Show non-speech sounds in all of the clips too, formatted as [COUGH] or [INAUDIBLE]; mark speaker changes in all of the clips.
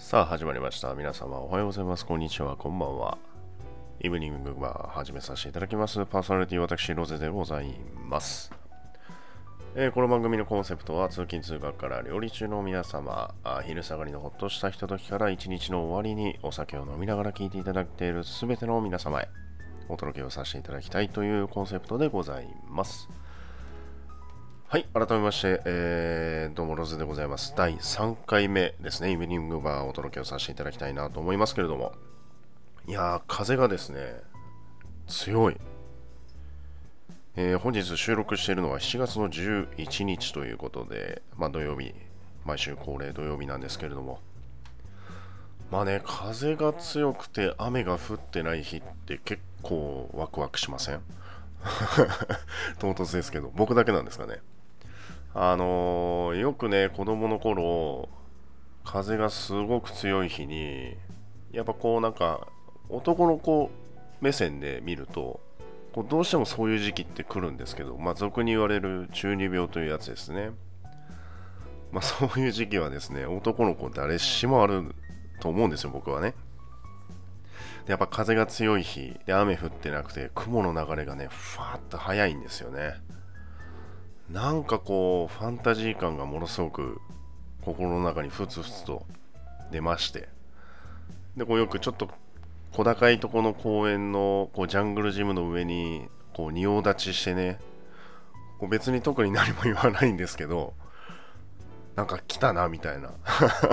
Speaker 1: さあ始まりました。皆様おはようございます。こんにちは。こんばんは。イブニングバー始めさせていただきます。パーソナリティ私、ロゼでございます。えーこの番組のコンセプトは通勤通学から料理中の皆様、あ昼下がりのほっとしたひとときから一日の終わりにお酒を飲みながら聞いていただいているすべての皆様へお届けをさせていただきたいというコンセプトでございます。はい、改めまして、えーどうもロズでございます。第3回目ですね、イブニングバーをお届けをさせていただきたいなと思いますけれども、いやー、風がですね、強い。えー本日収録しているのは7月の11日ということで、まあ土曜日、毎週恒例土曜日なんですけれども、まあね、風が強くて雨が降ってない日って結構ワクワクしません？[LAUGHS] 唐突ですけど、僕だけなんですかね？あのーよくね、子供の頃、風がすごく強い日に、やっぱこうなんか、男の子目線で見ると、こうどうしてもそういう時期って来るんですけど、まあ俗に言われる中二病というやつですね。まあそういう時期はですね、男の子誰しもあると思うんですよ、僕はね。やっぱ風が強い日で雨降ってなくて雲の流れがねふわっと速いんですよねなんかこうファンタジー感がものすごく心の中にふつふつと出まして。でこうよくちょっと小高いとこの公園のこうジャングルジムの上にこう仁王立ちしてね。こう別に特に何も言わないんですけどなんか来たなみたいな。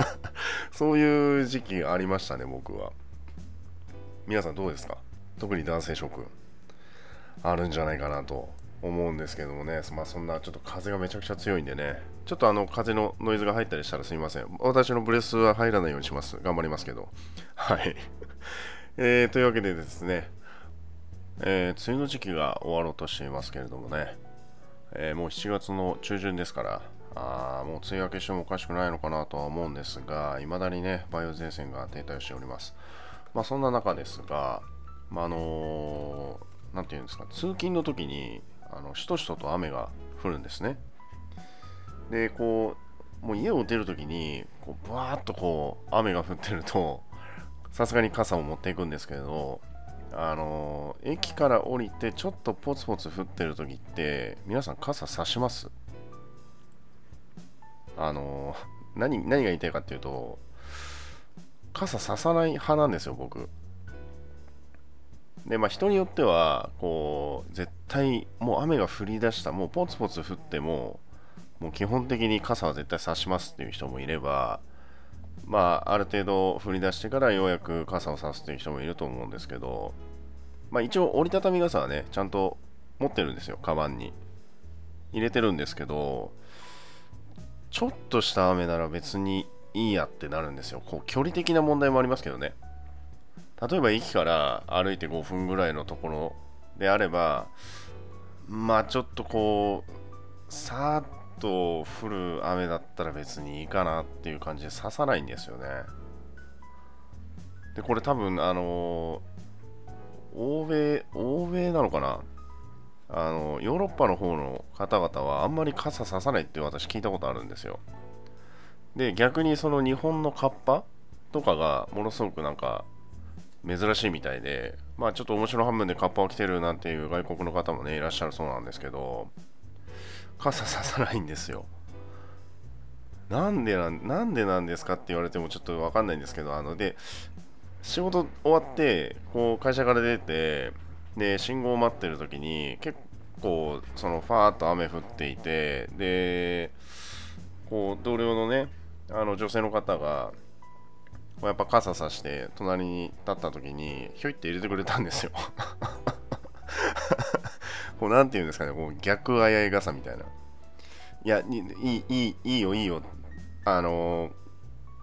Speaker 1: [LAUGHS] そういう時期ありましたね僕は。皆さんどうですか？特に男性諸君。あるんじゃないかなと。思うんですけどもね、まあ、そんなちょっと風がめちゃくちゃ強いんでね。ちょっとあの風のノイズが入ったりしたらすみません。私のブレスは入らないようにします。頑張りますけど。はい、[LAUGHS] えーというわけでですね、えー梅雨の時期が終わろうとしていますけれどもね、えーもう7月の中旬ですから。あーもう梅雨明けしてもおかしくないのかなとは思うんですが、いまだにね、梅雨前線が停滞しております。まあ、そんな中ですが、まあ、のーなんていうんですか、通勤の時に、あのしとしとと雨が降るんですね。で、こう、もう家を出る時に、こう、ぶわーっとこう、雨が降ってると、さすがに傘を持っていくんですけれど、あの駅から降りてちょっとポツポツ降ってる時って、皆さん傘差します？あの何何が言いたいかっていうと、傘ささない派なんですよ、僕。で、まあ人によっては、こう、絶対もう雨が降り出した、もうポツポツ降っても、もう基本的に傘は絶対差しますっていう人もいれば、まあある程度降り出してからようやく傘を差すっていう人もいると思うんですけど、まあ一応折りたたみ傘はね、ちゃんと持ってるんですよ、カバンに。入れてるんですけど、ちょっとした雨なら別にいいやってなるんですよ。こう距離的な問題もありますけどね。例えば駅から歩いて5分ぐらいのところであれば、まあちょっとこう、さーっと降る雨だったら別にいいかなっていう感じで刺さないんですよね。で、これ多分、あの欧米、欧米なのかな？あのヨーロッパの方の方々はあんまり傘ささないって私聞いたことあるんですよ。で逆にその日本のカッパとかがものすごくなんか珍しいみたいでまあちょっと面白半分でカッパを着てるなんていう外国の方もねいらっしゃるそうなんですけど傘ささないんですよ。なんでなんなんでなんですかって言われてもちょっとわかんないんですけどあので仕事終わってこう会社から出てで信号を待ってる時に結構そのファーっと雨降っていてでこう同僚のねあの女性の方がやっぱ傘さして隣に立った時にひょいって入れてくれたんですよ。[LAUGHS] こうなんていうんですかねこう逆あやい傘みたいな。いやいいいいいいよいいよ。あの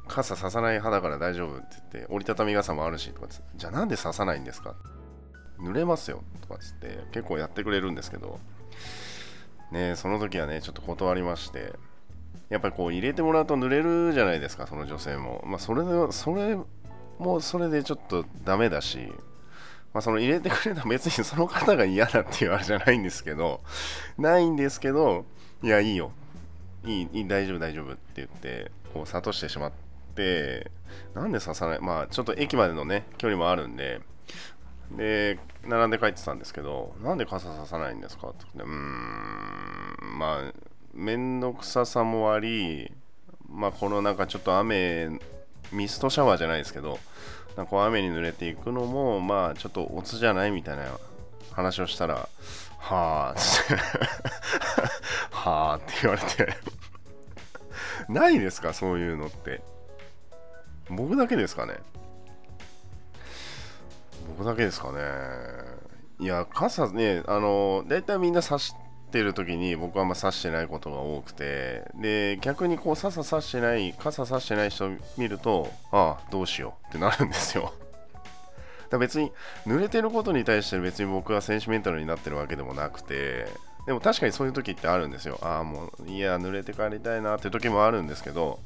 Speaker 1: 傘ささない派だから大丈夫って言って折りたたみ傘もあるしとかってじゃあなんでささないんですか？濡れますよとかっつって結構やってくれるんですけど。ねその時はねちょっと断りまして。やっぱりこう入れてもらうと濡れるじゃないですかその女性も。まあそれでそれもそれでちょっとダメだしまあその入れてくれた別に [LAUGHS] その方が嫌だっていうあれじゃないんですけどないんですけどいやいいよ。いいいい大丈夫大丈夫って言ってこう諭してしまって、なんで刺さない？まあ、ちょっと駅までのね、距離もあるんで、で、並んで帰ってたんですけど、なんで傘ささないんですかって言ってうーん、まあ、めんどくささもあり、まあ、このなんかちょっと雨、ミストシャワーじゃないですけど、なんか雨に濡れていくのも、まあ、ちょっとオツじゃないみたいな話をしたら、はあ、って [LAUGHS] はあって言われてないですか、そういうのって。僕だけですかね。僕だけですかね。いや、傘ね、あの、大体みんな差してる時に僕はあんま差してないことが多くて、で、逆にこう、傘差してない、傘差してない人見ると、ああ、どうしようってなるんですよ。だ別に濡れてることに対して別に僕はセンチメンタルになってるわけでもなくて、でも確かにそういう時ってあるんですよ。ああ、もう、いや、濡れて帰りたいなって時もあるんですけど、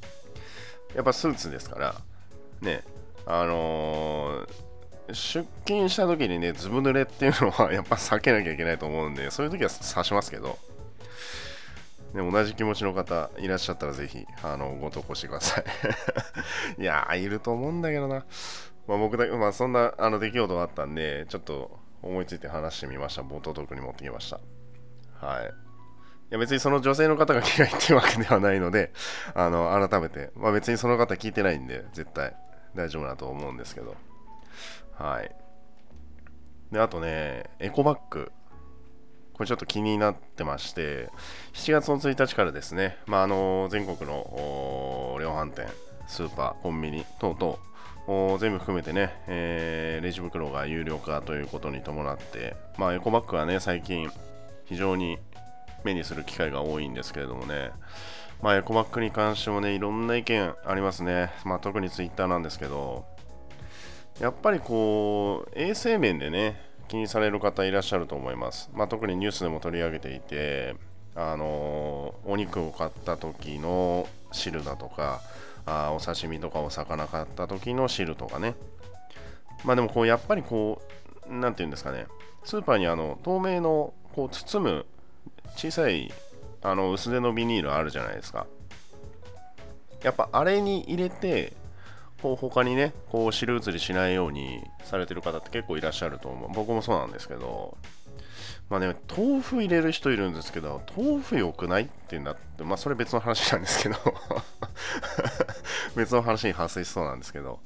Speaker 1: やっぱスーツですから、ね、あのー出勤した時にね、ずぶ濡れっていうのはやっぱ避けなきゃいけないと思うんで、そういう時は刺しますけど、ね、同じ気持ちの方いらっしゃったらぜひ、あの、ご投稿してください [LAUGHS] いやー、いると思うんだけどな。まあ、僕だけ、まあ、そんなあの出来事があったんで、ちょっと思いついて話してみました。冒頭トークに持ってきました。はい。いや別にその女性の方が嫌いっていうわけではないので、あの、改めて、まあ別にその方聞いてないんで、絶対大丈夫だと思うんですけど、はい。で、あとね、エコバッグ。これちょっと気になってまして、7月の1日からですね、まあ、あの全国の量販店、スーパー、コンビニ等々、全部含めてね、えー、レジ袋が有料化ということに伴って、まあ、エコバッグはね、最近非常に目にする機会が多いんですけれどもね、まあ、エコバッグに関してもね、いろんな意見ありますね。まあ、特にツイッターなんですけど、やっぱりこう衛生面でね気にされる方いらっしゃると思います、まあ、特にニュースでも取り上げていてあのお肉を買った時の汁だとかあお刺身とかお魚買った時の汁とかね。まあでもこうやっぱりこう何て言うんですかね。スーパーにあの透明のこう包む小さいあの薄手のビニールあるじゃないですか。やっぱあれに入れてこう他にね、こう汁移りしないようにされてる方って結構いらっしゃると思う。僕もそうなんですけど、まあね、豆腐入れる人いるんですけど、豆腐良くないってなって、まあそれ別の話なんですけど。[LAUGHS] 別の話に発生しそうなんですけど、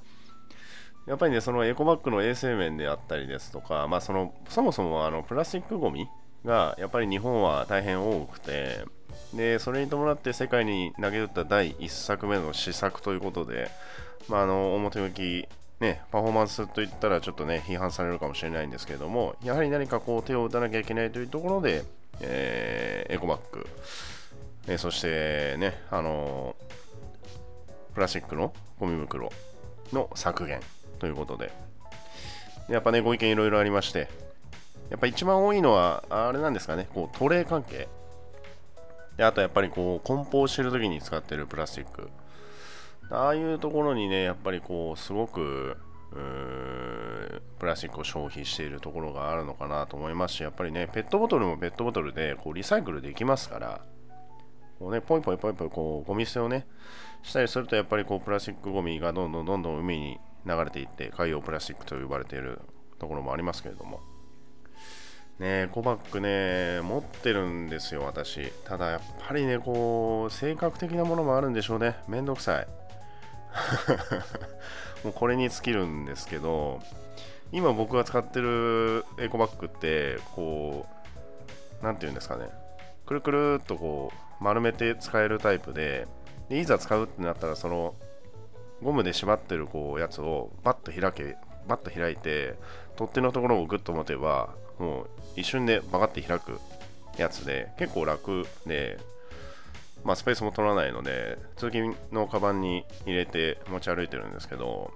Speaker 1: やっぱりね、そのエコバッグの衛生面であったりですとか、まあその、そもそもあのプラスチックごみがやっぱり日本は大変多くて、で、それに伴って世界に投げ打った第1作目の施策ということで、まあ、あの表向き、ね、パフォーマンスといったらちょっとね批判されるかもしれないんですけれどもやはり何かこう手を打たなきゃいけないというところで、えー、エコバッグ、えー、そしてねあのプラスチックのゴミ袋の削減ということでやっぱねご意見いろいろありましてやっぱ一番多いのはあれなんですかねこうトレー関係。であとやっぱりこう梱包してる時に使ってるプラスチック。ああいうところにね、やっぱりこう、すごく、プラスチックを消費しているところがあるのかなと思いますし、やっぱりね、ペットボトルもペットボトルでこうリサイクルできますから、こうね、ポイポイポイポイこうゴミ捨てをね、したりすると、やっぱりこうプラスチックゴミがどんどんどんどん海に流れていって、海洋プラスチックと呼ばれているところもありますけれども。ねコバックね、持ってるんですよ、私。ただやっぱりね、こう、性格的なものもあるんでしょうね。めんどくさい。[LAUGHS] もうこれに尽きるんですけど今僕が使ってるエコバッグってこう何て言うんですかねくるくるっとこう丸めて使えるタイプででいざ使うってなったらそのゴムで縛ってるこうやつをバッと開けバッと開いて取っ手のところをグッと持てばもう一瞬でバカって開くやつで結構楽でまあ、スペースも取らないので通勤のカバンに入れて持ち歩いてるんですけど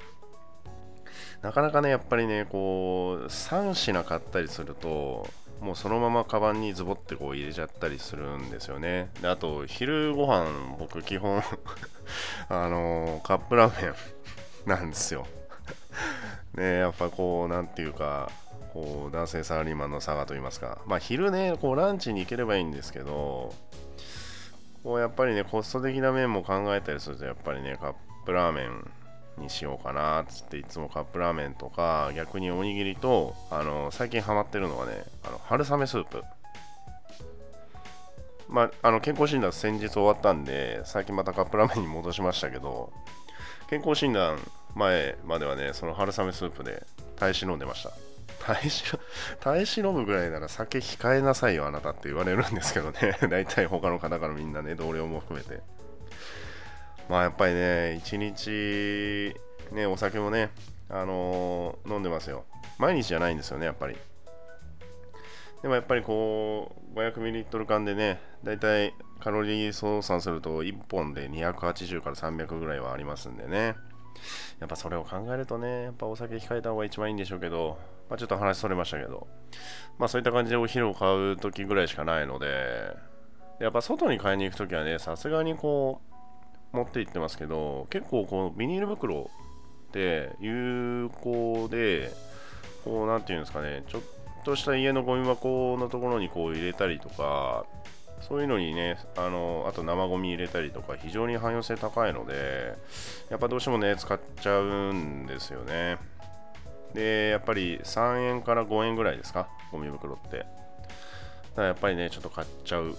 Speaker 1: なかなかねやっぱりねこう3品買ったりするともうそのままカバンにズボってこう入れちゃったりするんですよね。であと昼ご飯僕基本 [LAUGHS] あのカップラーメン [LAUGHS] なんですよ。ねやっぱこうなんていうかこう男性サラリーマンの差がと言いますか。まあ昼ねこうランチに行ければいいんですけどこうやっぱりね、コスト的な面も考えたりすると、やっぱりね、カップラーメンにしようかなっつっていつもカップラーメンとか逆におにぎりとあの最近ハマってるのはねあの春雨スープ。まあ、あの健康診断先日終わったんで最近またカップラーメンに戻しましたけど健康診断前まではねその春雨スープで耐え忍んでました。耐えし耐え忍ぶぐらいなら酒控えなさいよあなたって言われるんですけどね [LAUGHS] 大体他の方からみんなね同僚も含めてまあやっぱりね、一日、ね、お酒もね、あのー、飲んでますよ。毎日じゃないんですよね、やっぱり。でもやっぱりこう、500ml 缶でね、だいたいカロリー操算すると1本で280から300ぐらいはありますんでね。やっぱそれを考えるとね、やっぱお酒控えた方が一番いいんでしょうけど、まあ、ちょっと話それましたけど、まあそういった感じでお昼を買う時ぐらいしかないので、やっぱ外に買いに行くときはね、さすがにこう、持って行ってますけど結構このビニール袋って有効でこう何て言うんですかねちょっとした家のゴミ箱のところにこう入れたりとかそういうのにねあのあと生ゴミ入れたりとか非常に汎用性高いのでやっぱどうしてもね使っちゃうんですよね。でやっぱり3円から5円ぐらいですか？ゴミ袋ってだからやっぱりねちょっと買っちゃう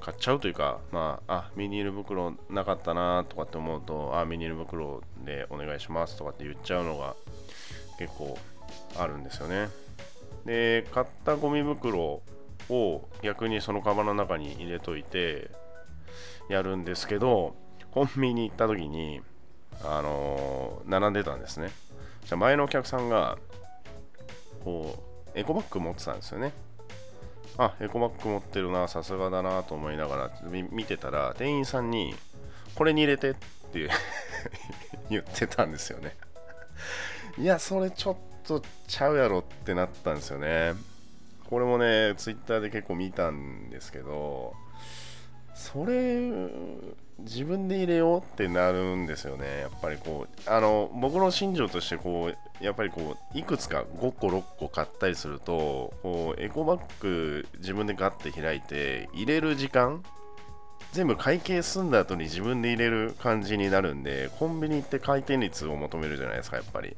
Speaker 1: 買っちゃうというか、まあ、あ、ビニール袋なかったなとかって思うと、あ、ビニール袋でお願いしますとかって言っちゃうのが結構あるんですよね。で、買ったゴミ袋を逆にそのカバンの中に入れといてやるんですけど、コンビニ行った時に、あのー、並んでたんですね。じゃ前のお客さんが、こう、エコバッグ持ってたんですよね。あエコバッグ持ってるなさすがだなと思いながら見てたら店員さんにこれに入れてって [LAUGHS] 言ってたんですよねいやそれちょっとちゃうやろってなったんですよねこれもねツイッターで結構見たんですけどそれ自分で入れようってなるんですよね。やっぱりこうあの僕の心情としてこうやっぱりこういくつか5個6個買ったりするとこうエコバッグ自分でガッて開いて入れる時間全部会計済んだ後に自分で入れる感じになるんでコンビニって回転率を求めるじゃないですかやっぱり。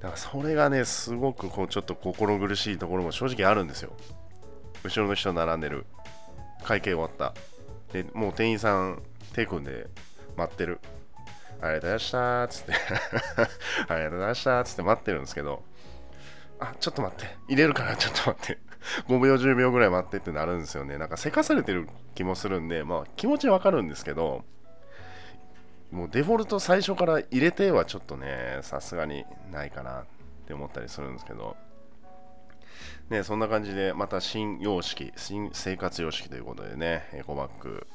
Speaker 1: だからそれがねすごくこうちょっと心苦しいところも正直あるんですよ。後ろの人並んでる。会計終わった。でもう店員さん手組んで待ってる。ありがとうございました。つって、[LAUGHS] ありがとうございました。つって待ってるんですけど、あ、ちょっと待って、入れるから [LAUGHS] ちょっと待って、5秒、10秒ぐらい待ってってなるんですよね。なんかせかされてる気もするんで、まあ気持ちわかるんですけど、もうデフォルト最初から入れてはちょっとね、さすがにないかなって思ったりするんですけど、ね、そんな感じでまた新様式、新生活様式ということでね、エコバッグ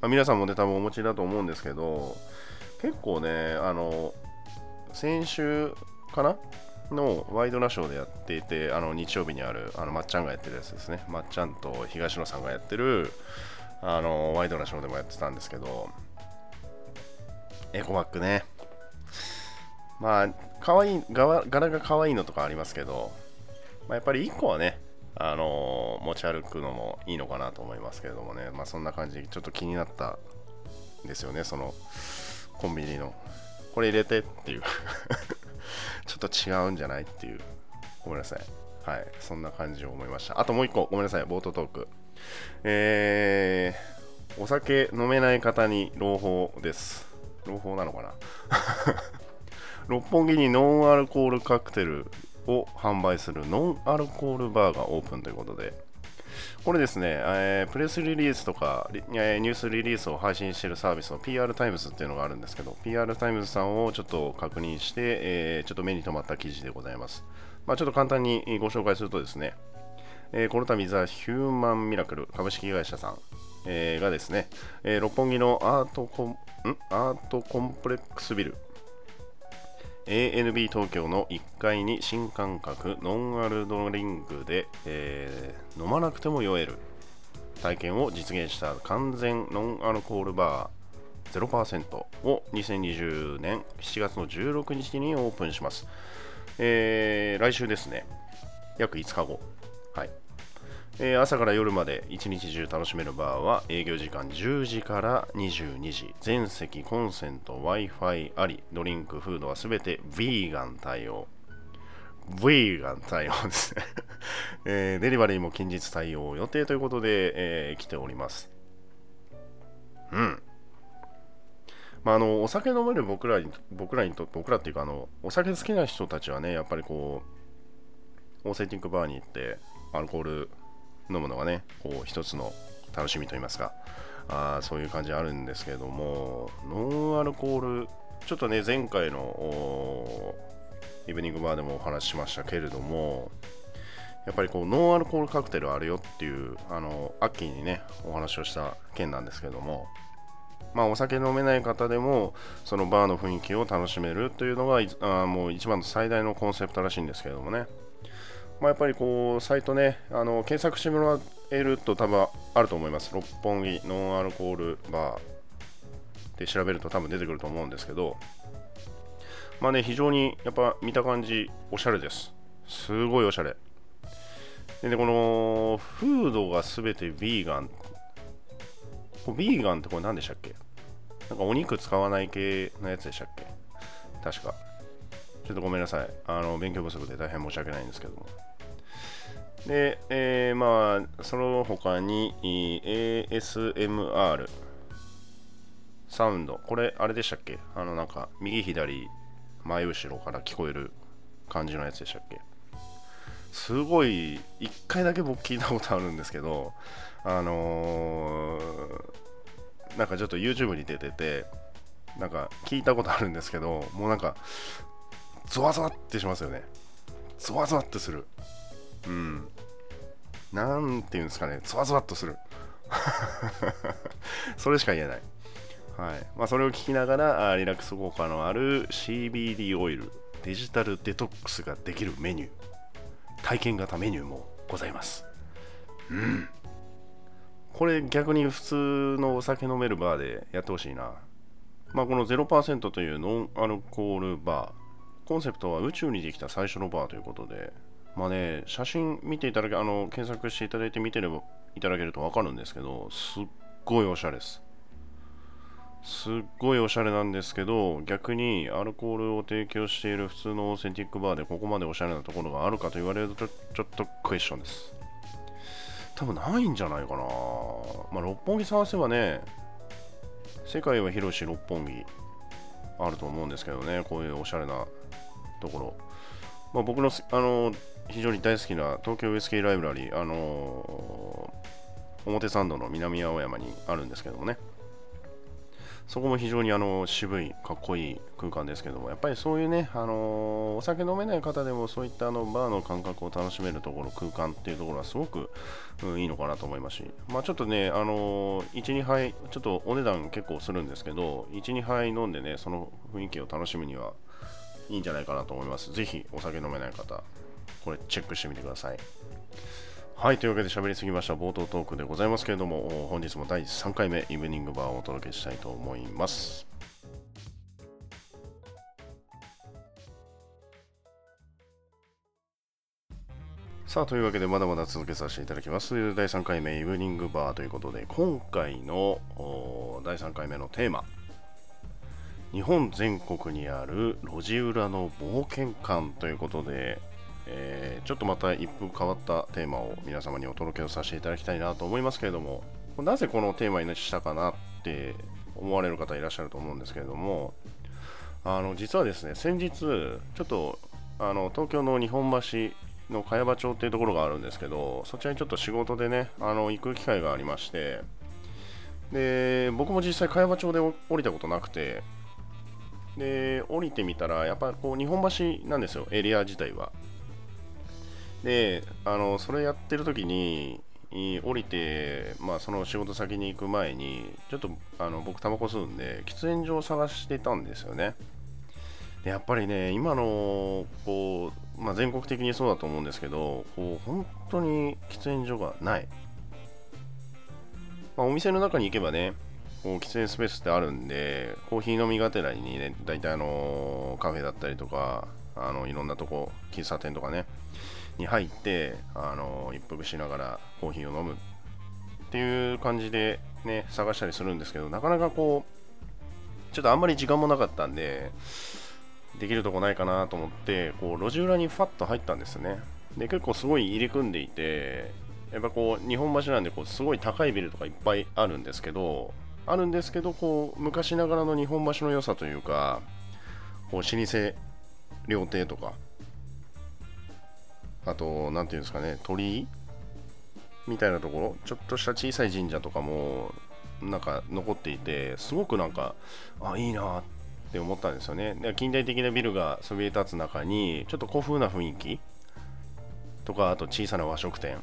Speaker 1: まあ、皆さんもね、多分お持ちだと思うんですけど、結構ね、あの、先週かな？のワイドナショーでやっていて、あの日曜日にある、あのまっちゃんがやってるやつですね。まっちゃんと東野さんがやってる、あのワイドナショーでもやってたんですけど、エコバッグね。まあ、かわいい、柄が可愛いのとかありますけど、まあ、やっぱり1個はね、あの持ち歩くのもいいのかなと思いますけれどもね、まあ、そんな感じでちょっと気になったんですよね、そのコンビニの。これ入れてっていう [LAUGHS] ちょっと違うんじゃないっていう。ごめんなさい。はい。そんな感じを思いました。あともう一個、ごめんなさい。冒頭トーク。えー、お酒飲めない方に朗報です。朗報なのかな？[LAUGHS] 六本木にノンアルコールカクテルを販売するノンアルコールバーがオープンということで、これですね、えー、プレスリリースとか、えー、ニュースリリースを配信しているサービスの PR タイムズっていうのがあるんですけど、PR タイムズさんをちょっと確認して、えー、ちょっと目に留まった記事でございます。まあ、ちょっと簡単にご紹介するとですね、えー、この度、ザ・ヒューマン・ミラクル株式会社さん、えー、がですね、えー、六本木のアートコンアートコンプレックスビル ANB 東京の1階に新感覚ノンアルドリンクで、えー、飲まなくても酔える体験を実現した完全ノンアルコールバー0%を2020年7月の16日にオープンします。えー、来週ですね。約5日後。はい。えー朝から夜まで一日中楽しめるバーは営業時間10時から22時。全席コンセント Wi-Fi あり。ドリンクフードはすべてヴィーガン対応。ヴィーガン対応ですね、[LAUGHS] えーデリバリーも近日対応予定ということで、えー来ております。うん。まあ、あのお酒飲める僕らに僕らにと僕らっていうかあのお酒好きな人たちはねやっぱりこうオーセンティックバーに行ってアルコール飲むのがねこう一つの楽しみといいますか。あそういう感じあるんですけれどもノンアルコールちょっとね前回のイブニングバーでもお話ししましたけれどもやっぱりこうノンアルコールカクテルあるよっていうあの秋にねお話をした件なんですけどもまあお酒飲めない方でもそのバーの雰囲気を楽しめるというのがあもう一番の最大のコンセプトらしいんですけれどもね。まあ、やっぱりこうサイトねあの検索してもらえると多分あると思います。六本木ノンアルコールバーで調べると多分出てくると思うんですけど。まあね非常にやっぱ見た感じおしゃれです。すごいおしゃれ。でねこのフードがすべてヴィーガン。これヴィーガンってこれ何でしたっけ？なんかお肉使わない系のやつでしたっけ？確か。ちょっとごめんなさい。あの勉強不足で大変申し訳ないんですけども。で、えーまあ、その他に ASMR サウンド。これ、あれでしたっけ？あの、なんか、右左、前後ろから聞こえる感じのやつでしたっけ？すごい、一回だけ僕聞いたことあるんですけど、あのーなんかちょっと YouTube に出てて、なんか聞いたことあるんですけど、もうなんか、ゾワゾワってしますよね。ゾワゾワってする。うん。なんていうんですかね、ゾワゾワっとする。[LAUGHS] それしか言えない。はい。まあ、それを聞きながら、あリラックス効果のある CBD オイル、デジタルデトックスができるメニュー、体験型メニューもございます。うん。これ逆に普通のお酒飲めるバーでやってほしいな。まあ、この0%というノンアルコールバー、コンセプトは宇宙にできた最初のバーということで、まあね、写真見ていただけ、あの、検索していただいて見てればいただけるとわかるんですけど、すっごいおしゃれです。すっごいおしゃれなんですけど、逆にアルコールを提供している普通のオーセンティックバーでここまでおしゃれなところがあるかと言われるとちょちょっとクエスチョンです。多分ないんじゃないかな。まあ、六本木探せばね、世界は広し六本木あると思うんですけどね、こういうおしゃれなところ。まあ、僕のあの非常に大好きな東京ウエスキーライブラリー、あの表参道の南青山にあるんですけどもね、そこも非常にあの渋い、かっこいい空間ですけども、やっぱりそういうね、あのお酒飲めない方でもそういったあのバーの感覚を楽しめるところ、空間っていうところはすごく、うん、いいのかなと思いますし、まあ、ちょっとね、あの1、2杯、ちょっとお値段結構するんですけど、1、2杯飲んでね、その雰囲気を楽しむにはいいんじゃないかなと思います。ぜひお酒飲めない方、これチェックしてみてください。はい、というわけで喋りすぎました冒頭トークでございますけれども、本日も第3回目イブニングバーをお届けしたいと思います。さあ、というわけでまだまだ続けさせていただきます。第3回目イブニングバーということで、今回の第3回目のテーマ、日本全国にある路地裏の冒険館ということで、えーちょっとまた一風変わったテーマを皆様にお届けをさせていただきたいなと思いますけれども、なぜこのテーマにしたかなって思われる方いらっしゃると思うんですけれども、あの実はですね、先日、ちょっとあの東京の日本橋の茅場町っていうところがあるんですけど、そちらにちょっと仕事でね、あの行く機会がありまして、で僕も実際茅場町で降りたことなくて、で降りてみたら、やっぱこう日本橋なんですよ、エリア自体は。で、あのそれやってる時に、降りて、まあ、その仕事先に行く前に、ちょっとあの僕、タバコ吸うんで、喫煙所を探してたんですよね。でやっぱりね、今のこう、まあ、全国的にそうだと思うんですけど、こう本当に喫煙所がない。まあ、お店の中に行けばね、こう喫煙スペースってあるんで、コーヒー飲みがてらにね、大体あのカフェだったりとか、あのいろんなとこ、喫茶店とかね、に入ってあの一服しながらコーヒーを飲むっていう感じでね探したりするんですけどなかなかこうちょっとあんまり時間もなかったんでできるとこないかなと思ってこう路地裏にファッと入ったんですね。で結構すごい入り組んでいてやっぱこう日本橋なんでこうすごい高いビルとかいっぱいあるんですけどあるんですけどこう昔ながらの日本橋の良さというかこう老舗料亭とかあと何ていうんですかね鳥居みたいなところちょっとした小さい神社とかもなんか残っていてすごくなんかあいいなって思ったんですよね。で近代的なビルがそびえ立つ中にちょっと古風な雰囲気とかあと小さな和食店。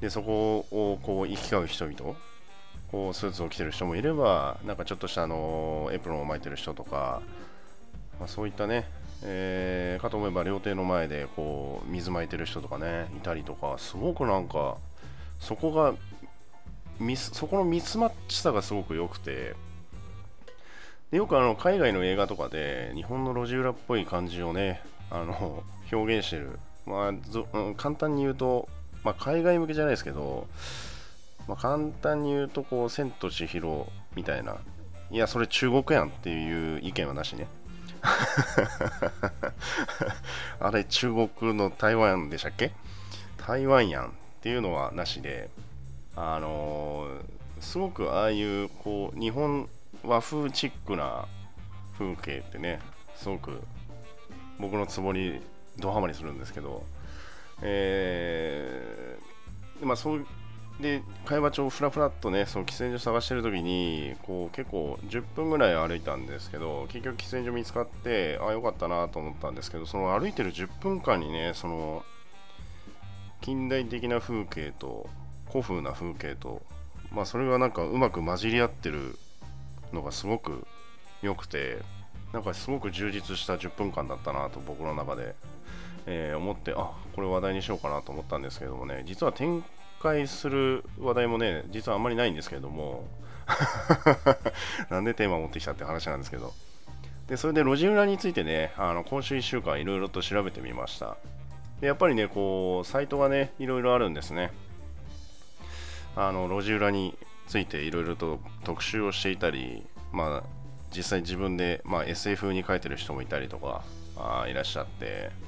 Speaker 1: でそこをこう行き交う人々こうスーツを着てる人もいればなんかちょっとしたあのエプロンを巻いてる人とか、まあ、そういったね、えー、かと思えば料亭の前でこう水巻いてる人とかねいたりとかすごくなんかそこがミスそこのミスマッチさがすごく良くてでよくあの海外の映画とかで日本の路地裏っぽい感じをねあの表現してる、まあ、簡単に言うとまあ、海外向けじゃないですけど、まあ、簡単に言うと、こう、千と千尋みたいな、いや、それ中国やんっていう意見はなしね。[LAUGHS] あれ、中国の台湾でしたっけ？台湾やんっていうのはなしで、あのー、すごくああいう、こう、日本和風チックな風景ってね、すごく僕のツボにドハマりするんですけど、えー、まあそうで会話帳ふらふらっとねその喫煙所探してる時にこう結構10分ぐらい歩いたんですけど結局喫煙所見つかってああよかったなと思ったんですけどその歩いてる10分間にねその近代的な風景と古風な風景とまあそれがなんかうまく混じり合ってるのがすごく良くてなんかすごく充実した10分間だったなと僕の中でえー、思ってあこれ話題にしようかなと思ったんですけどもね実は展開する話題もね実はあんまりないんですけれども [LAUGHS] なんでテーマ持ってきたって話なんですけど。でそれで路地裏についてねあの今週1週間いろいろと調べてみました。でやっぱりねこうサイトがねいろいろあるんですね。あの路地裏についていろいろと特集をしていたりまあ実際自分で、まあ、SF に書いてる人もいたりとかあいらっしゃって。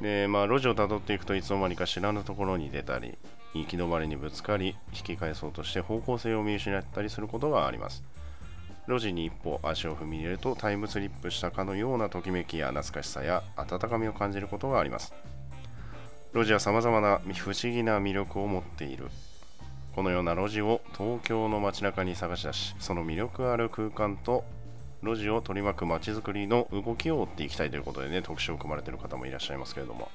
Speaker 1: で、まあ、路地をたどっていくといつの間にか知らぬところに出たり、行き止まりにぶつかり、引き返そうとして方向性を見失ったりすることがあります。路地に一歩足を踏み入れるとタイムスリップしたかのようなときめきや懐かしさや温かみを感じることがあります。路地は様々な不思議な魅力を持っている。このような路地を東京の街中に探し出し、その魅力ある空間と路地を取り巻く街づくりの動きを追っていきたいということでね、特集を組まれている方もいらっしゃいますけれども、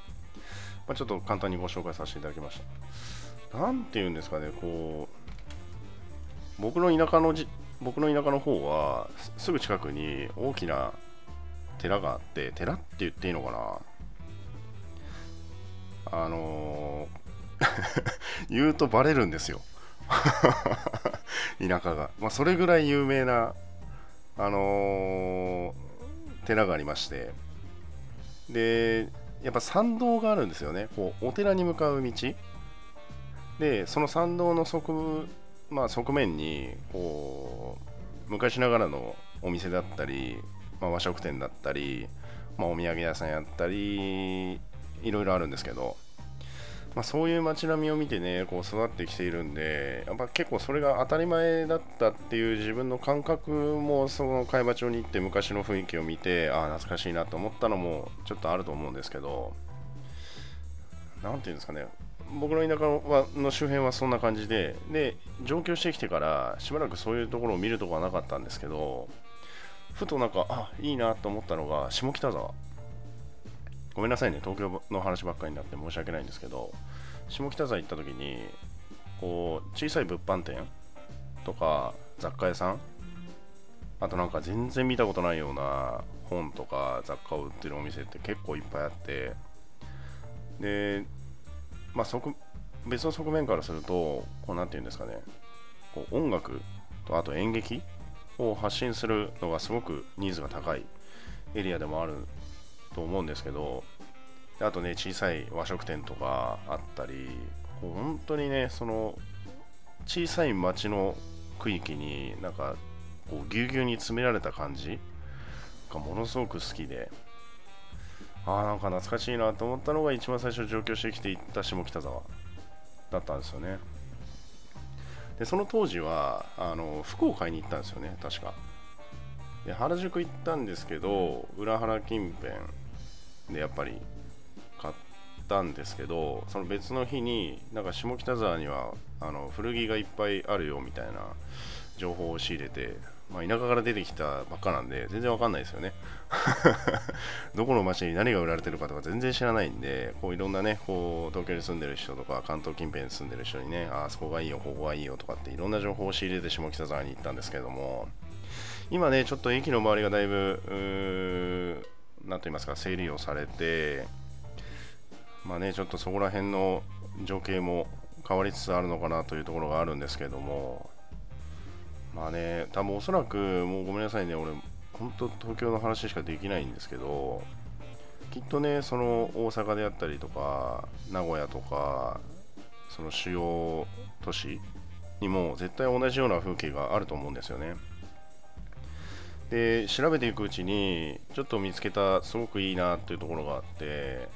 Speaker 1: まあ、ちょっと簡単にご紹介させていただきました。なんていうんですかね、こう、僕の田舎のじ僕の田舎の方は、すぐ近くに大きな寺があって、寺って言っていいのかな？あのー [LAUGHS] 言うとバレるんですよ [LAUGHS] 田舎が。まあ、それぐらい有名なあのー、寺がありまして。でやっぱ参道があるんですよね。こうお寺に向かう道。でその参道の側,、まあ、側面にこう昔ながらのお店だったり、まあ、和食店だったり、まあ、お土産屋さんやったりいろいろあるんですけど。まあ、そういう街並みを見てねこう育ってきているんでやっぱ結構それが当たり前だったっていう自分の感覚もその海馬町に行って昔の雰囲気を見てああ懐かしいなと思ったのもちょっとあると思うんですけど何て言うんですかね僕の田舎はの周辺はそんな感じでで上京してきてからしばらくそういうところを見るとこはなかったんですけどふとなんかあいいなと思ったのが下北沢。ごめんなさいね、東京の話ばっかりになって申し訳ないんですけど、下北沢行った時に、こう、小さい物販店とか雑貨屋さん、あとなんか全然見たことないような本とか雑貨を売ってるお店って結構いっぱいあって、で、まあ、別の側面からすると、こう、なんて言うんですかね、こう音楽とあと演劇を発信するのがすごくニーズが高いエリアでもあると思うんですけどあとね、小さい和食店とかあったり、本当にね、その小さい町の区域になんかこうぎゅうぎゅうに詰められた感じがものすごく好きで、ああ、なんか懐かしいなと思ったのが一番最初上京してきて行った下北沢だったんですよね。で、その当時は、あの、福岡に行ったんですよね、確か。で、原宿行ったんですけど、裏原近辺でやっぱりったんですけど、その別の日に、なんか下北沢にはあの古着がいっぱいあるよみたいな情報を仕入れて、まあ、田舎から出てきたばっかなんで全然わかんないですよね。[LAUGHS] どこの町に何が売られてるかとか全然知らないんでこういろんなねこう東京に住んでる人とか関東近辺に住んでる人にねあそこがいいよここがいいよとかっていろんな情報を仕入れて下北沢に行ったんですけども今ねちょっと駅の周りがだいぶ何と言いますか整理をされてまあねちょっとそこら辺の情景も変わりつつあるのかなというところがあるんですけれどもまあね、多分おそらく、もうごめんなさいね、俺、本当東京の話しかできないんですけど、きっとね、その大阪であったりとか、名古屋とか、その主要都市にも絶対同じような風景があると思うんですよね。で、調べていくうちに、ちょっと見つけた、すごくいいなっていうところがあって、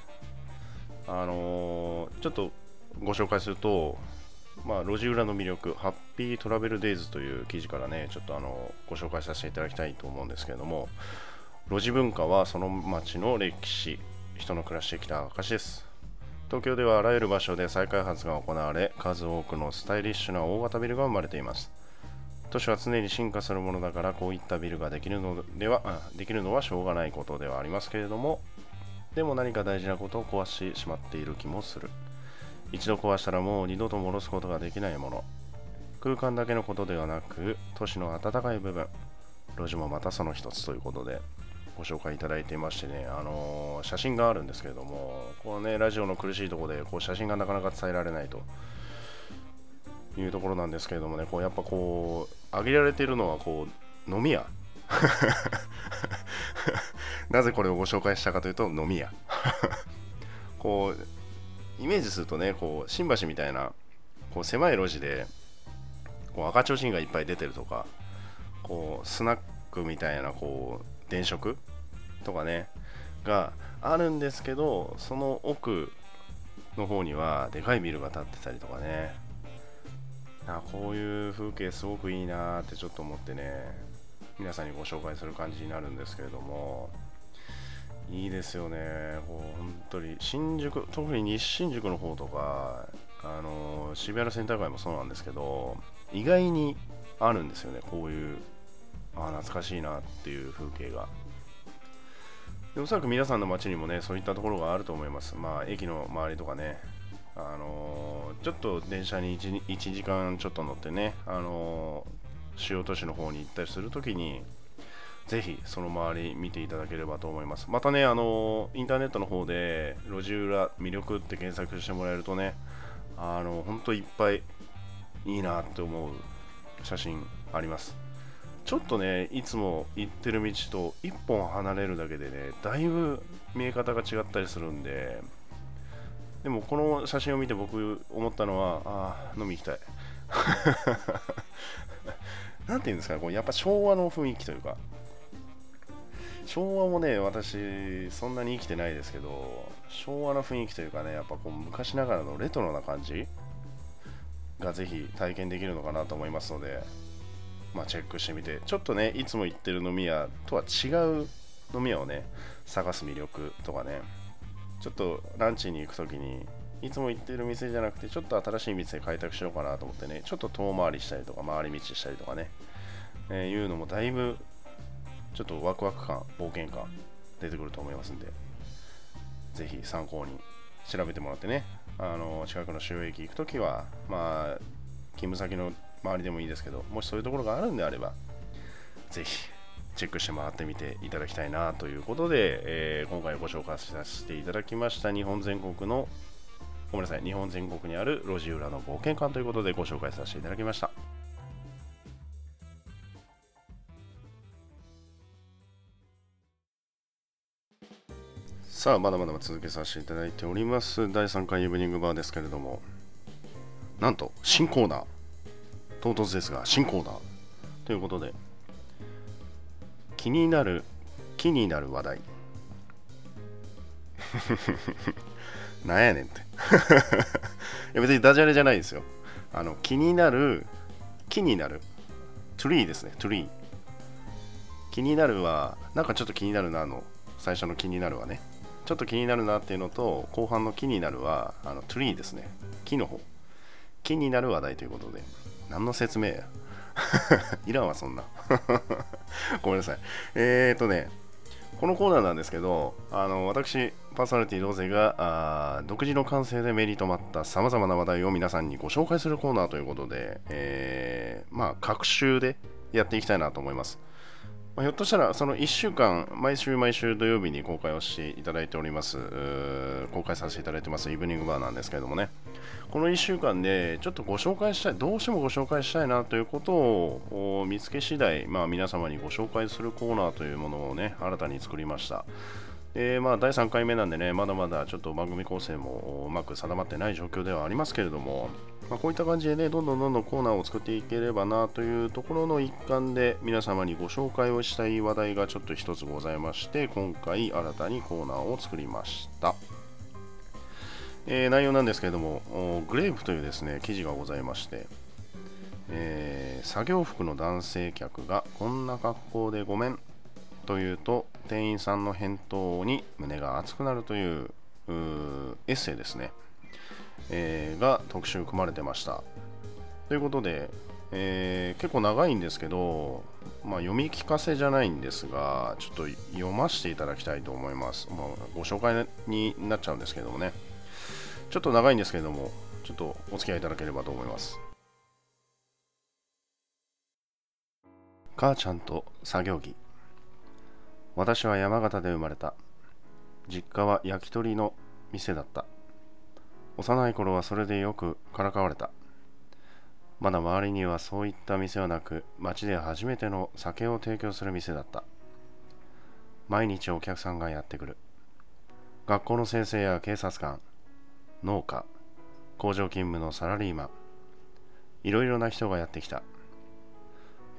Speaker 1: あのー、ちょっとご紹介すると、まあ、路地裏の魅力、ハッピートラベルデイズという記事からね、ちょっとあのご紹介させていただきたいと思うんですけれども、路地文化はその街の歴史、人の暮らしてきた証です。東京ではあらゆる場所で再開発が行われ、数多くのスタイリッシュな大型ビルが生まれています。都市は常に進化するものだから、こういったビルができるのではできるのはしょうがないことではありますけれども、でも何か大事なことを壊してしまっている気もする。一度壊したらもう二度と戻すことができないもの空間だけのことではなく都市の温かい部分路地もまたその一つということでご紹介いただいていましてね、あのー、写真があるんですけれども、このね、ラジオの苦しいところでこう写真がなかなか伝えられないというところなんですけれどもね、こうやっぱこう、挙げられているのはこう、飲み屋。[LAUGHS] なぜこれをご紹介したかというと、飲み屋。[LAUGHS] こう、イメージするとねこう新橋みたいなこう狭い路地でこう赤ちょうちんがいっぱい出てるとかこうスナックみたいなこう電飾とかねがあるんですけどその奥の方にはでかいビルが建ってたりとかねあこういう風景すごくいいなってちょっと思ってね皆さんにご紹介する感じになるんですけれどもいいですよね、こう本当に新宿、特に西新宿の方とか、あの渋谷のセンター街もそうなんですけど、意外にあるんですよね、こういう、あ懐かしいなっていう風景が。でおそらく皆さんの街にもね、そういったところがあると思います。まあ、駅の周りとかね、あのー、ちょっと電車に 1, 1時間ちょっと乗ってね、あの、主要都市の方に行ったりするときに、ぜひその周り見ていただければと思います。またね、あのインターネットの方で路地裏魅力って検索してもらえるとね、あの本当いっぱいいいなって思う写真あります。ちょっとね、いつも行ってる道と1本離れるだけでね、だいぶ見え方が違ったりするんで、でもこの写真を見て僕思ったのは、ああ、飲み行きたい。[LAUGHS] なんていうんですか、こうやっぱ昭和の雰囲気というか、昭和もね、私、そんなに生きてないですけど、昭和の雰囲気というかね、やっぱこう昔ながらのレトロな感じがぜひ体験できるのかなと思いますので、まあ、チェックしてみて、ちょっとね、いつも行ってる飲み屋とは違う飲み屋をね、探す魅力とかね、ちょっとランチに行くときに、いつも行ってる店じゃなくて、ちょっと新しい店開拓しようかなと思ってね、ちょっと遠回りしたりとか、回り道したりとかね、えー、いうのもだいぶちょっとワクワク感、冒険感出てくると思いますんで、ぜひ参考に調べてもらってね、あの近くの収益行くときは、まあ、勤務先の周りでもいいですけど、もしそういうところがあるんであれば、ぜひチェックして回ってみていただきたいなということで、えー、今回ご紹介させていただきました日本全国のごめんなさい、日本全国にある路地裏の冒険館ということでご紹介させていただきました。さあ、まだまだ続けさせていただいております。第3回イブニングバーですけれども、なんと、新コーナー。唐突ですが、新コーナー。ということで、気になる、気になる話題。なんやねんって [LAUGHS] いや別にダジャレじゃないですよ。あの、気になる、気になる。トゥリーですね、トゥリー。気になるは、なんかちょっと気になるなの、最初の気になるはね。ちょっと気になるなっていうのと、後半の気になるは、あの、トゥリーですね。木の方。気になる話題ということで、何の説明や [LAUGHS] いらんわ、そんな [LAUGHS] ごめんなさい。えー、っとね、このコーナーなんですけど、あの私、パーソナリティローゼがあ独自の感性で目に留まったさまざまな話題を皆さんにご紹介するコーナーということで、えー、まあ、各週でやっていきたいなと思います。まあ、ひょっとしたらその1週間、毎週毎週土曜日に公開をしていただいております、公開させていただいてますイブニングバーなんですけれどもね、この1週間でちょっとご紹介したい、どうしてもご紹介したいなということを見つけ次第、まあ、皆様にご紹介するコーナーというものをね、新たに作りました。でまあ、第3回目なんでね、まだまだちょっと番組構成もうまく定まってない状況ではありますけれども、まあ、こういった感じでね、どんどんどんどんコーナーを作っていければなというところの一環で、皆様にご紹介をしたい話題がちょっと一つございまして、今回新たにコーナーを作りました。えー、内容なんですけれども、グレープというですね、記事がございまして、えー、作業服の男性客がこんな格好でごめんというと店員さんの返答に胸が熱くなるというエッセイですね、えー、が特集組まれてました。ということで、えー、結構長いんですけど、まあ、読み聞かせじゃないんですがちょっと読ませていただきたいと思います、まあ、ご紹介になっちゃうんですけどもね。ちょっと長いんですけれどもちょっとお付き合いいただければと思います。母ちゃんと作業着。私は山形で生まれた。実家は焼き鳥の店だった。幼い頃はそれでよくからかわれた。まだ周りにはそういった店はなく町で初めての酒を提供する店だった。毎日お客さんがやってくる。学校の先生や警察官農家工場勤務のサラリーマンいろいろな人がやってきた。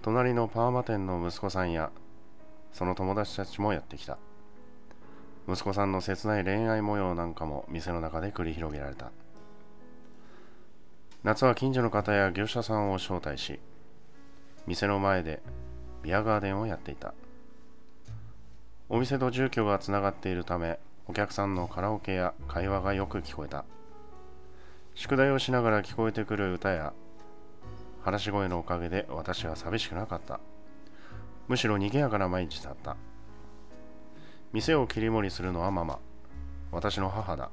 Speaker 1: 隣のパーマ店の息子さんやその友達たちもやってきた。息子さんの切ない恋愛模様なんかも店の中で繰り広げられた。夏は近所の方や業者さんを招待し店の前でビアガーデンをやっていた。お店と住居がつながっているためお客さんのカラオケや会話がよく聞こえた。宿題をしながら聞こえてくる歌や話し声のおかげで私は寂しくなかった。むしろ賑やかな毎日だった。店を切り盛りするのはママ。私の母だ。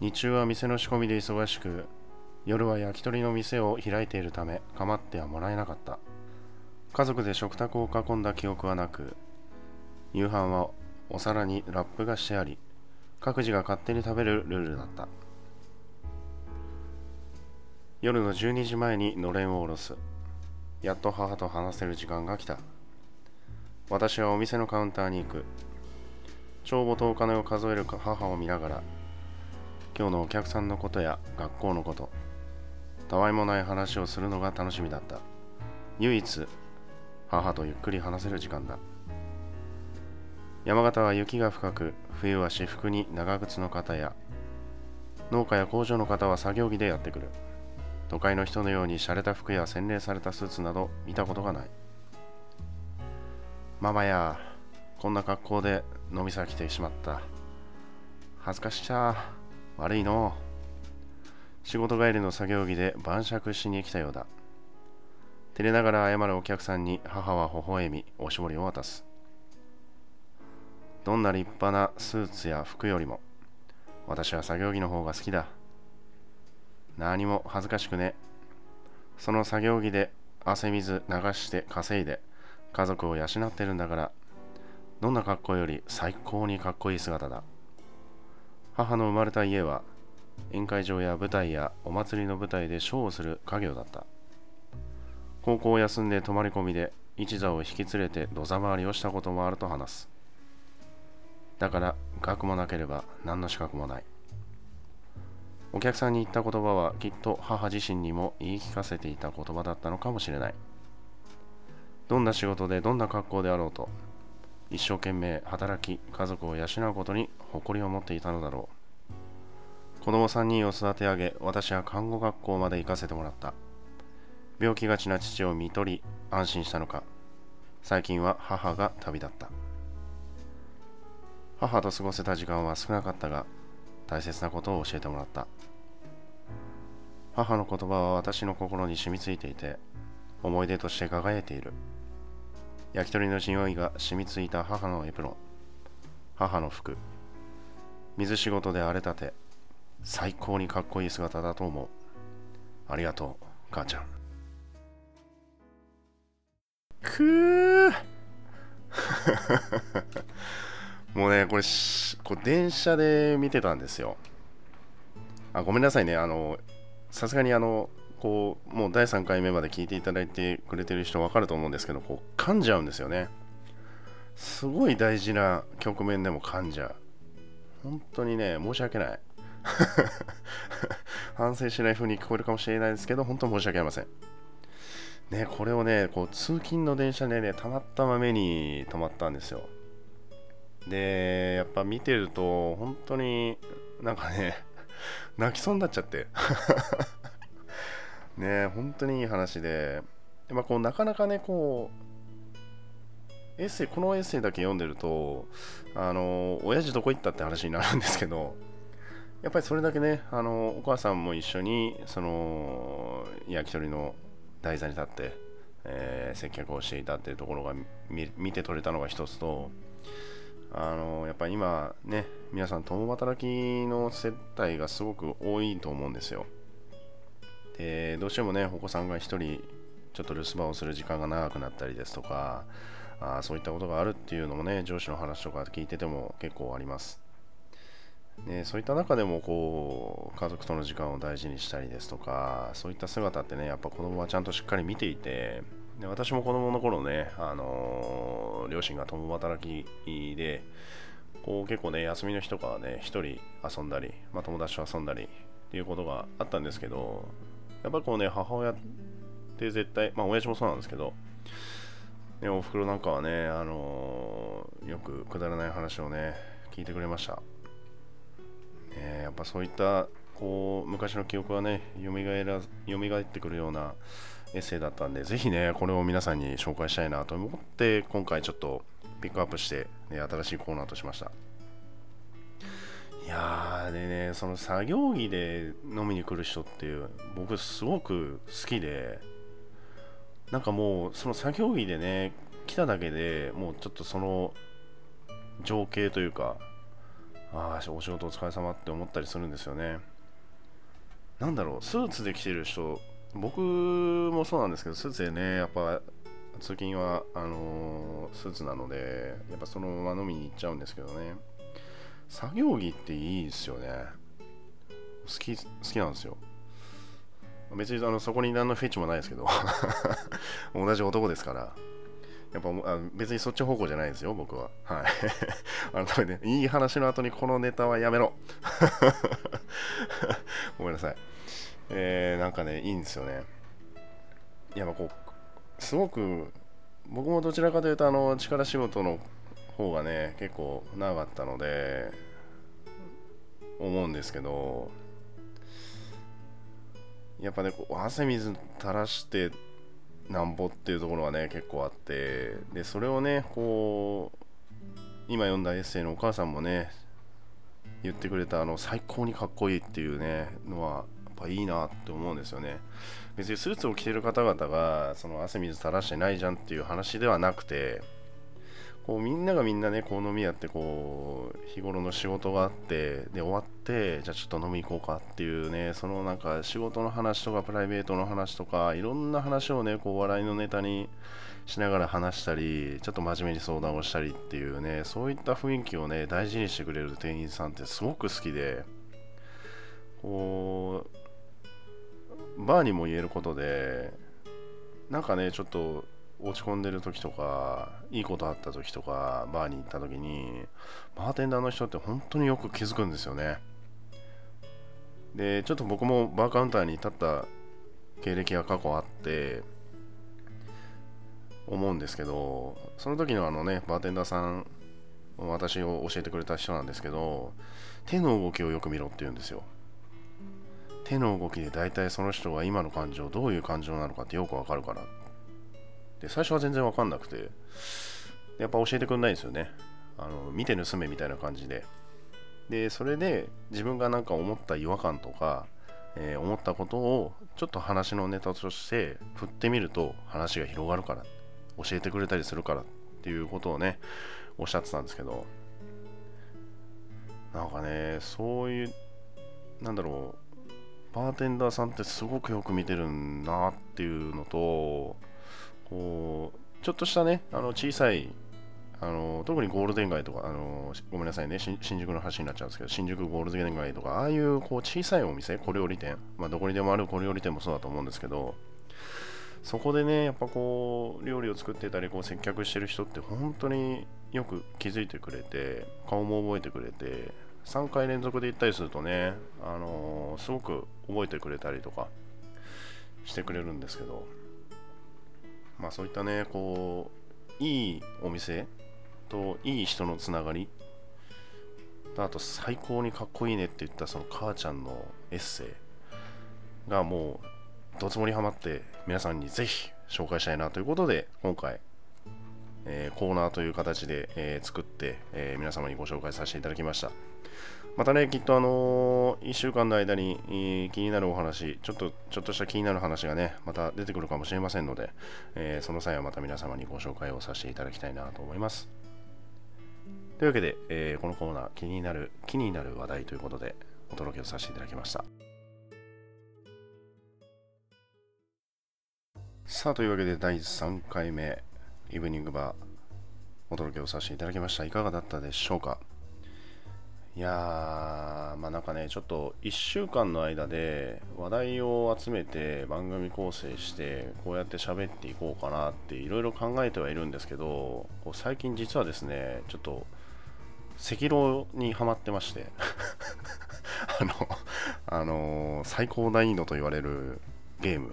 Speaker 1: 日中は店の仕込みで忙しく夜は焼き鳥の店を開いているため構ってはもらえなかった。家族で食卓を囲んだ記憶はなく夕飯はお皿にラップがしてあり各自が勝手に食べるルールだった。夜の12時前にのれんを下ろす。やっと母と話せる時間が来た。私はお店のカウンターに行く。帳簿とお金を数える母を見ながら、今日のお客さんのことや学校のこと、たわいもない話をするのが楽しみだった。唯一、母とゆっくり話せる時間だ。山形は雪が深く、冬は私服に長靴の方や、農家や工場の方は作業着でやってくる。都会の人のように洒落た服や洗練されたスーツなど見たことがない。ママや、こんな格好で飲みさ来てしまった。恥ずかしちゃ悪いの。仕事帰りの作業着で晩酌しに来たようだ。照れながら謝るお客さんに母は微笑み、おしぼりを渡す。どんな立派なスーツや服よりも、私は作業着の方が好きだ。何も恥ずかしくね。その作業着で汗水流して稼いで家族を養ってるんだから、どんな格好より最高にかっこいい姿だ。母の生まれた家は宴会場や舞台やお祭りの舞台でショーをする家業だった。高校を休んで泊まり込みで一座を引き連れて土佐回りをしたこともあると話す。だから学もなければ何の資格もないお客さんに言った言葉はきっと母自身にも言い聞かせていた言葉だったのかもしれない。どんな仕事でどんな格好であろうと一生懸命働き家族を養うことに誇りを持っていたのだろう。子供3人を育て上げ私は看護学校まで行かせてもらった。病気がちな父を見取り安心したのか。最近は母が旅立った。母と過ごせた時間は少なかったが大切なことを教えてもらった。母の言葉は私の心に染みついていて思い出として輝いている。焼き鳥の匂いが染みついた母のエプロン母の服。水仕事で荒れたて最高にかっこいい姿だと思う。ありがとう母ちゃん。くー。[LAUGHS] もうねこれこう電車で見てたんですよ。あごめんなさいね。あのさすがにあのこうもう第3回目まで聞いていただいてくれてる人分かると思うんですけどこう噛んじゃうんですよね。すごい大事な局面でも噛んじゃう。本当にね申し訳ない。[LAUGHS] 反省しない風に聞こえるかもしれないですけど本当申し訳ありません。ねこれをねこう通勤の電車でねたまったま目に止まったんですよ。でやっぱ見てると本当になんかね泣きそうになっちゃって。[LAUGHS] ね本当にいい話で、まあ、こうなかなかねこうエッセイこのエッセイだけ読んでるとあの親父どこ行ったって話になるんですけどやっぱりそれだけねあのお母さんも一緒にその焼き鳥の台座に立って、えー、接客をしていたっていうところが見て取れたのが一つとあのやっぱり今ね皆さん共働きの接待がすごく多いと思うんですよ。でどうしてもねお子さんが1人ちょっと留守番をする時間が長くなったりですとかあそういったことがあるっていうのもね上司の話とか聞いてても結構あります。でそういった中でもこう家族との時間を大事にしたりですとかそういった姿ってねやっぱ子供はちゃんとしっかり見ていてで私も子供の頃ね、あのー、両親が共働きでこう結構ね休みの日とかはね一人遊んだり、まあ、友達と遊んだりっていうことがあったんですけどやっぱりこうね、母親って絶対、まあ親父もそうなんですけど、ね、お袋なんかはね、あのー、よくくだらない話をね、聞いてくれました。ね、やっぱそういったこう昔の記憶がね、よみがえら蘇ってくるようなエッセイだったんで、ぜひね、これを皆さんに紹介したいなと思って、今回ちょっとピックアップして、ね、新しいコーナーとしました。いやーでねその作業着で飲みに来る人っていう僕すごく好きでなんかもうその作業着でね来ただけでもうちょっとその情景というかああお仕事お疲れ様って思ったりするんですよねなんだろうスーツで来てる人僕もそうなんですけどスーツでねやっぱ通勤はあのー、スーツなのでやっぱそのまま飲みに行っちゃうんですけどね。作業着っていいですよね。好き好きなんですよ。別にあのそこに何のフェチもないですけど。[LAUGHS] 同じ男ですから。やっぱあ別にそっち方向じゃないですよ僕は。はい。改めていい話の後にこのネタはやめろ。[LAUGHS] ごめんなさい。えー、なんかねいいんですよね。やっぱこうすごく僕もどちらかというとあの力仕事の方がね結構長かったので思うんですけどやっぱねこう汗水垂らしてなんぼっていうところがね結構あってでそれをねこう今読んだエッセイのお母さんもね言ってくれたあの最高にかっこいいっていうねのはぱいいなって思うんですよね。別にスーツを着てる方々がその汗水垂らしてないじゃんっていう話ではなくてこうみんながみんなねこう飲み屋ってこう日頃の仕事があってで終わってじゃあちょっと飲み行こうかっていうねそのなんか仕事の話とかプライベートの話とかいろんな話をねこう笑いのネタにしながら話したりちょっと真面目に相談をしたりっていうねそういった雰囲気をね大事にしてくれる店員さんってすごく好きでこうバーにも言えることでなんかねちょっと落ち込んでる時とかいいことあった時とかバーに行った時にバーテンダーの人って本当によく気づくんですよね。でちょっと僕もバーカウンターに立った経歴が過去あって思うんですけどその時のあのねバーテンダーさん私を教えてくれた人なんですけど手の動きをよく見ろって言うんですよ。手の動きで大体その人が今の感情どういう感情なのかってよくわかるから。で最初は全然わかんなくて。やっぱ教えてくんないんですよね。あの見て盗めみたいな感じで。でそれで自分がなんか思った違和感とか、えー、思ったことをちょっと話のネタとして振ってみると話が広がるから教えてくれたりするからっていうことをねおっしゃってたんですけど。なんかねそういうなんだろう。バーテンダーさんってすごくよく見てるなっていうのとこうちょっとしたねあの小さいあの特にゴールデン街とかあのごめんなさいね新宿の橋になっちゃうんですけど新宿ゴールデン街とかああいうこう小さいお店小料理店、まあ、どこにでもある小料理店もそうだと思うんですけどそこでねやっぱこう料理を作ってたりこう接客してる人って本当によく気づいてくれて顔も覚えてくれて3回連続で行ったりするとね、あのー、すごく覚えてくれたりとかしてくれるんですけどまあそういったねこういいお店といい人のつながりあと最高にかっこいいねって言ったその母ちゃんのエッセイがもうどつもりハマって皆さんにぜひ紹介したいなということで今回、えー、コーナーという形で、えー、作って、えー、皆様にご紹介させていただきました。またねきっとあの1週間の間に、えー、気になるお話ちょっとちょっとした気になる話がねまた出てくるかもしれませんので、えその際はまた皆様にご紹介をさせていただきたいなと思います。というわけで、えこのコーナー気になる気になる話題ということでお届けをさせていただきました。さあというわけで第3回目イブニングバーお届けをさせていただきました。いかがだったでしょうか？いやーまあなんかねちょっと1週間の間で話題を集めて番組構成してこうやって喋っていこうかなっていろいろ考えてはいるんですけどこう最近実はですねちょっと赤狼にはまってまして。[LAUGHS] あの、あのー、最高難易度と言われるゲーム。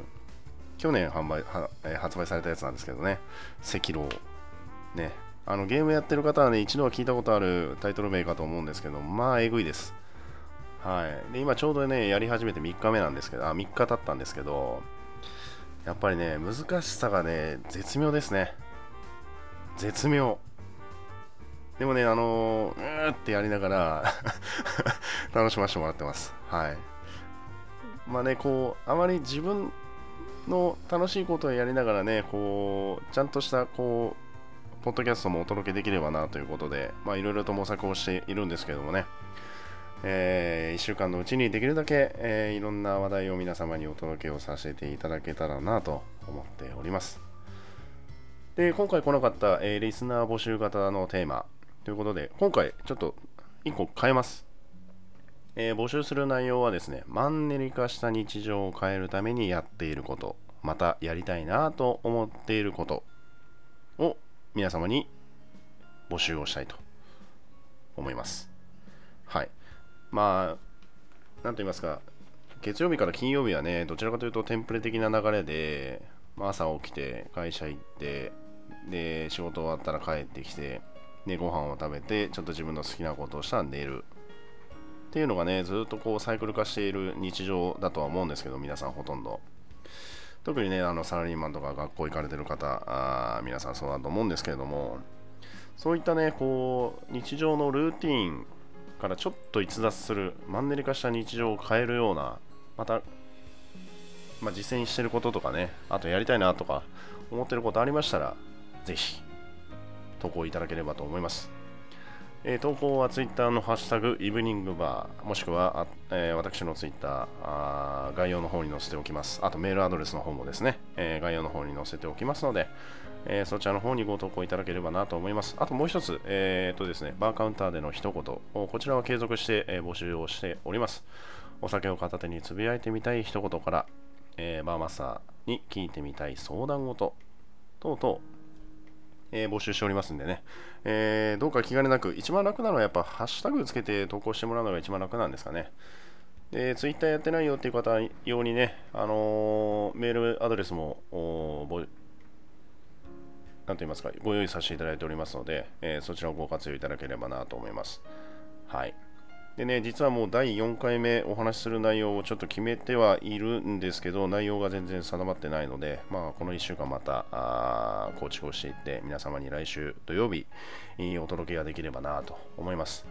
Speaker 1: 去年販売、え、発売されたやつなんですけどね、赤狼。ね、あのゲームやってる方はね、一度は聞いたことあるタイトル名かと思うんですけど、まあ、えぐいです。はい。で、今ちょうどね、やり始めて3日目なんですけど、あ、3日経ったんですけど、やっぱりね、難しさがね、絶妙ですね。絶妙。でもね、あの、うーってやりながら [LAUGHS] 楽しませてもらってます。はい。まあね、こう、あまり自分の楽しいことをやりながらね、こう、ちゃんとしたこう、ポッドキャストもお届けできればなということで、まあいろいろと模索をしているんですけどもね、えー、1週間のうちにできるだけ、えー、いろんな話題を皆様にお届けをさせていただけたらなと思っております。で、今回来なかった、えー、リスナー募集型のテーマということで、今回ちょっと1個変えます。えー、募集する内容はですね、マンネリ化した日常を変えるためにやっていること、またやりたいなと思っていること皆様に募集をしたいと思います。はい。まあ、なんと言いますか、月曜日から金曜日はね、どちらかというとテンプレ的な流れで、まあ、朝起きて、会社行って、で、仕事終わったら帰ってきて、で、ご飯を食べて、ちょっと自分の好きなことをしたら寝る。っていうのがね、ずっとこうサイクル化している日常だとは思うんですけど、皆さんほとんど。特にね、あのサラリーマンとか学校行かれてる方、あ皆さんそうだと思うんですけれども、そういったね、こう、日常のルーティンからちょっと逸脱する、マンネリ化した日常を変えるような、また、まあ、実践してることとかね、あとやりたいなとか思ってることありましたら、ぜひ投稿いただければと思います。えー、投稿は Twitter のハッシュタグイブニングバーもしくは、えー、私の Twitter 概要の方に載せておきます。あとメールアドレスの方もですね、えー、概要の方に載せておきますので、えそちらの方にご投稿いただければなと思います。あともう一つ、えーとですね、バーカウンターでの一言、こちらは継続して、え募集をしております。お酒を片手につぶやいてみたい一言から、えバーマスターに聞いてみたい相談事等々、えー、募集しておりますんでね、えー、どうか気兼ねなく、一番楽なのはやっぱハッシュタグつけて投稿してもらうのが一番楽なんですかね。で、ツイッターやってないよっていう方用にね、あのー、メールアドレスも、なんと言いますか、ご用意させていただいておりますので、えー、そちらをご活用いただければなと思います。はい。でね、実はもう第4回目お話しする内容をちょっと決めてはいるんですけど、内容が全然定まってないので、まあ、この1週間また構築をしていって、皆様に来週土曜日お届けができればなと思います。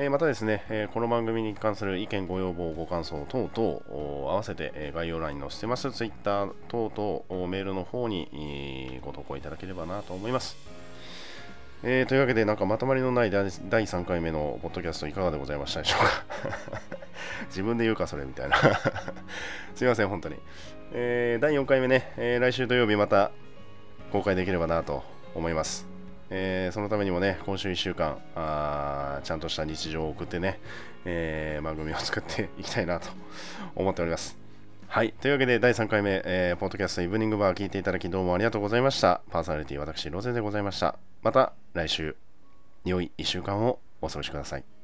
Speaker 1: えまたですね、えこの番組に関する意見、ご要望、ご感想等々合わせて、え概要欄に載せてます Twitter 等々メールの方にご投稿いただければなと思います。えー、というわけで、なんかまとまりのない第3回目のポッドキャストいかがでございましたでしょうか？[LAUGHS] 自分で言うか、それみたいな [LAUGHS] すいません、本当に。えー、第4回目ね、えー、来週土曜日また公開できればなと思います。えー、そのためにもね、今週1週間あ、ちゃんとした日常を送ってね、えー、番組を作っていきたいなと思っております。はい。というわけで、第3回目、えー、ポッドキャストイブニングバー聞いていただきどうもありがとうございました。パーソナリティ、私、ロゼでございました。また来週、良い1週間をお過ごしください。